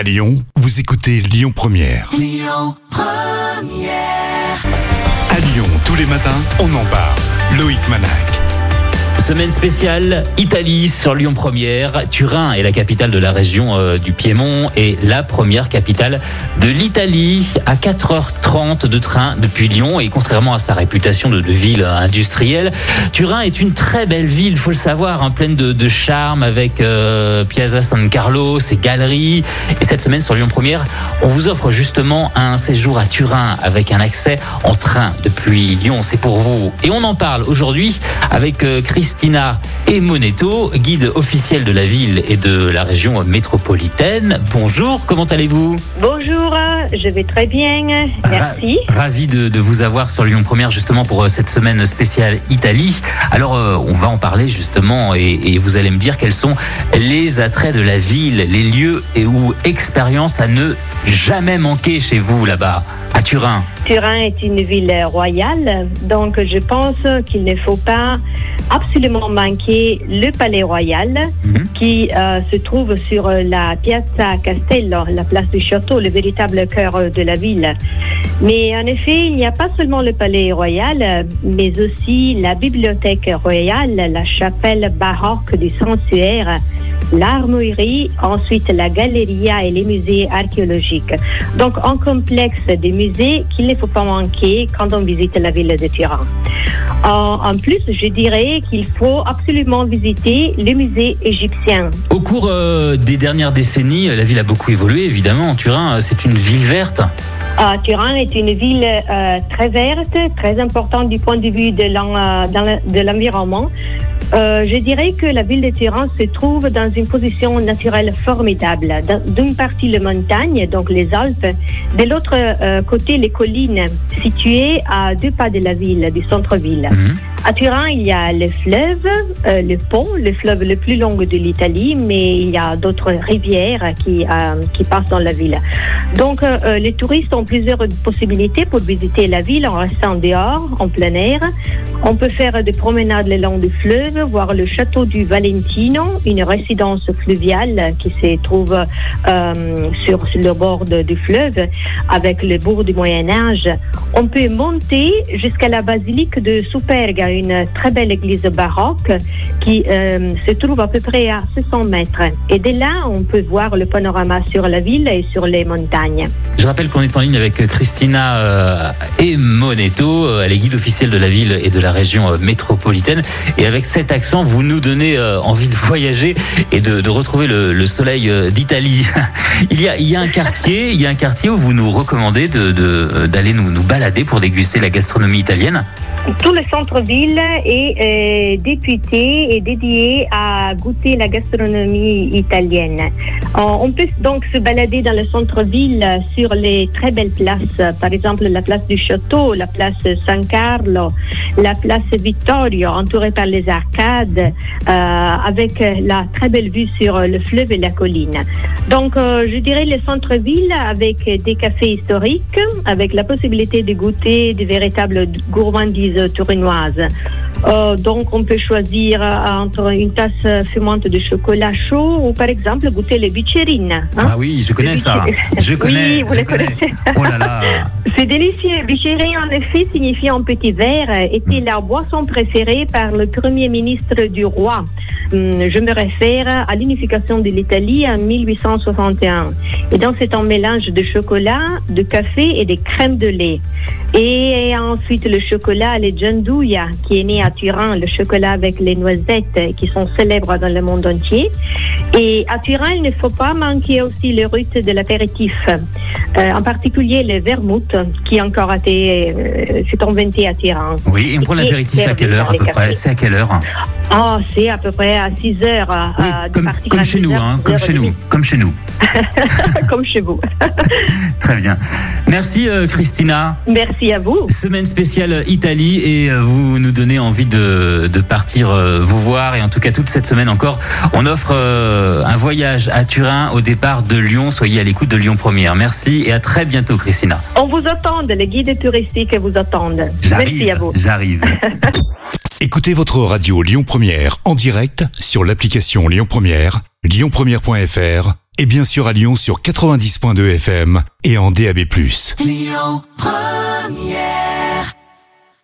À Lyon, vous écoutez Lyon Première. À Lyon, tous les matins, on en parle. Loïc Manac. Semaine spéciale Italie sur Lyon Première. Turin est la capitale de la région euh, du Piémont et la première capitale de l'Italie à 4h30 de train depuis Lyon et contrairement à sa réputation de, ville industrielle, Turin est une très belle ville, faut le savoir, hein, pleine de, charme avec euh, Piazza San Carlo, ses galeries. Et cette semaine sur Lyon Première, on vous offre justement un séjour à Turin avec un accès en train depuis Lyon. C'est pour vous. Et on en parle aujourd'hui avec euh, Christina Emonetto, guide officiel de la ville et de la région métropolitaine. Bonjour, comment allez-vous? Bonjour, je vais très bien, merci. Ra- Ravi de, de vous avoir sur Lyon Première justement pour euh, cette semaine spéciale Italie. Alors euh, on va en parler justement et, et vous allez me dire quels sont les attraits de la ville, les lieux et ou expériences à ne jamais manquer chez vous là-bas, à Turin. Turin est une ville royale, donc je pense qu'il ne faut pas absolument manquer le palais royal Mhm. qui euh, se trouve sur la Piazza Castello, la place du château, le véritable cœur de la ville. Mais en effet, il n'y a pas seulement le palais royal, mais aussi la bibliothèque royale, la chapelle baroque du sanctuaire, l'armoirie, ensuite la galeria et les musées archéologiques. Donc un complexe de musées qu'il ne faut pas manquer quand on visite la ville de Turin. En, plus, je dirais qu'il faut absolument visiter le musée égyptien. Au cours euh, des dernières décennies, la ville a beaucoup évolué évidemment. Turin, euh, c'est une ville verte. Ah, Turin est une ville euh, très verte, très importante du point de vue euh, de l'environnement. Euh, je dirais que la ville de Turin se trouve dans une position naturelle formidable. D'un- D'une partie, les montagnes, donc les Alpes, de l'autre euh, côté, les collines, situées à deux pas de la ville, du centre-ville. Mhm. À Turin, il y a le fleuve, euh, le pont, le fleuve le plus long de l'Italie, mais il y a d'autres rivières qui, euh, qui passent dans la ville. Donc, euh, les touristes ont plusieurs possibilités pour visiter la ville en restant dehors, en plein air. On peut faire des promenades le long du fleuve, voir le château du Valentino, une résidence fluviale qui se trouve sur, le bord du fleuve avec le bourg du Moyen Âge. On peut monter jusqu'à la basilique de Superga, une très belle église baroque qui euh, se trouve à peu près à 600 mètres. Et de là, on peut voir le panorama sur la ville et sur les montagnes. Je rappelle qu'on est en ligne avec Christina euh, Emonetto, euh, elle est guide officielle de la ville et de la région euh, métropolitaine. Et avec cet accent, vous nous donnez envie de voyager et de, de retrouver le, le soleil d'Italie. il, y a, il y a un quartier, il y a un quartier où vous nous recommandez de- de- d'aller nous, nous balader pour déguster la gastronomie italienne. Tout le centre-ville est euh, député et dédié à goûter la gastronomie italienne. Euh, on peut donc se balader dans le centre-ville sur les très belles places, par exemple la place du Château, la place San Carlo, la place Vittorio, entourée par les arcades, euh, avec la très belle vue sur le fleuve et la colline. Donc, je dirais le centre-ville avec des cafés historiques, avec la possibilité de goûter des véritables gourmandises tourinoises. Euh, donc, on peut choisir euh, entre une tasse fumante de chocolat chaud ou, par exemple, goûter les bicherines. hein. Ah oui, je connais ça. Je connais. Oui, vous les connais. connaissez. Oh là là. C'est délicieux. Bichéré, en effet, signifie en petit verre, était la boisson préférée par le premier ministre du roi? Hum, Je me réfère à l'unification de l'Italie en 1861. Et donc, c'est un mélange de chocolat, de café et de crème de lait. Et ensuite, le chocolat, le gianduja, qui est né à Turin, le chocolat avec les noisettes, qui sont célèbres dans le monde entier. Et à Turin, il ne faut pas manquer aussi le rite de l'apéritif, Euh, en particulier le vermouth, qui a encore été, euh, s'est inventé à Turin. Oui, et on prend l'apéritif à quelle heure à les peu près. C'est à quelle heure Ah, c'est à peu près à 6 heures. Oui, euh, de comme, chez 6 nous, heures, hein, 6 comme chez nous, comme chez nous. comme chez vous. Très bien. Merci euh, Christina. Merci à vous. Semaine spéciale Italie et euh, vous nous donnez envie de, de partir euh, vous voir et en tout cas toute cette semaine encore on offre euh, un voyage à Turin au départ de Lyon. Soyez à l'écoute de Lyon Première. Merci et à très bientôt Christina. On vous attend, les guides touristiques vous attendent. Merci à vous. J'arrive. Écoutez votre radio Lyon Première en direct sur l'application Lyon Première, lyonpremière.fr et bien sûr à Lyon sur 90.2 FM et en DAB+. Lyon Première